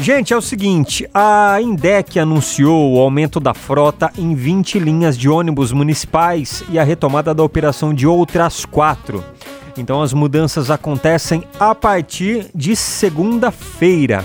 Gente, é o seguinte, a Indec anunciou o aumento da frota em 20 linhas de ônibus municipais e a retomada da operação de outras quatro. Então as mudanças acontecem a partir de segunda-feira.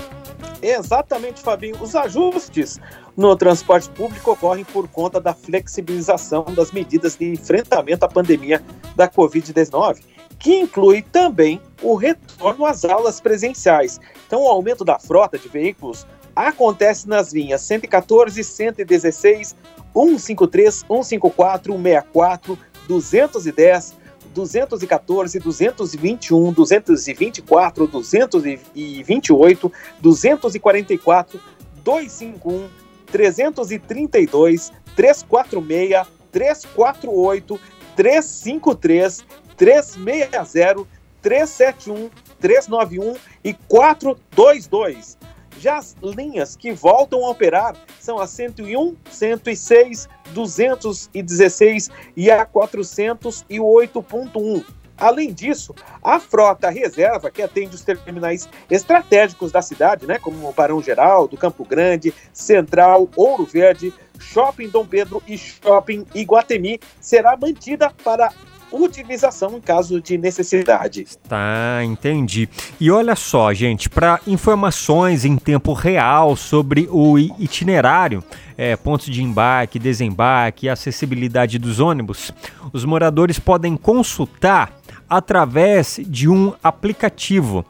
Exatamente, Fabinho. Os ajustes no transporte público ocorrem por conta da flexibilização das medidas de enfrentamento à pandemia da Covid-19 que inclui também o retorno às aulas presenciais. Então, o aumento da frota de veículos acontece nas linhas 114, 116, 153, 154, 164, 210, 214, 221, 224, 228, 244, 251, 332, 346, 348, 353 360 371 391 e 422. Já as linhas que voltam a operar são a 101, 106, 216 e a 408.1. Além disso, a frota reserva, que atende os terminais estratégicos da cidade, né, como o Barão Geral, do Campo Grande, Central, Ouro Verde, Shopping Dom Pedro e Shopping Iguatemi, será mantida para utilização em caso de necessidade. Tá, entendi. E olha só, gente, para informações em tempo real sobre o itinerário, é, pontos de embarque, desembarque e acessibilidade dos ônibus, os moradores podem consultar através de um aplicativo.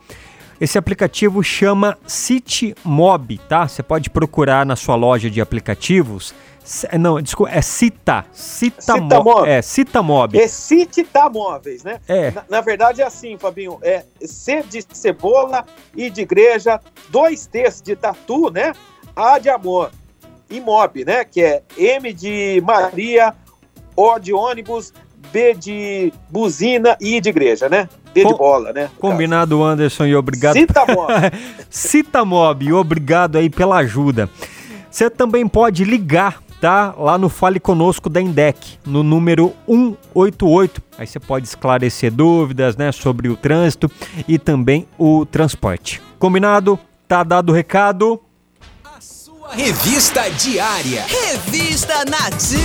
Esse aplicativo chama CityMob, tá? Você pode procurar na sua loja de aplicativos não, desculpa, é Cita. Cita, Cita Mob. É, Cita Mob. É Cita Móveis, né? É. Na, na, verdade é assim, Fabinho. É C de cebola, I de igreja, dois T's de tatu, né? A de amor. E Mob, né? Que é M de Maria, O de ônibus, B de buzina e I de igreja, né? D Com, de bola, né? Combinado, caso. Anderson, e obrigado. Cita Mob. Cita Mob, obrigado aí pela ajuda. Você também pode ligar tá lá no Fale Conosco da Indec, no número 188. Aí você pode esclarecer dúvidas, né, sobre o trânsito e também o transporte. Combinado? Tá dado o recado? A sua revista diária. Revista Nativa.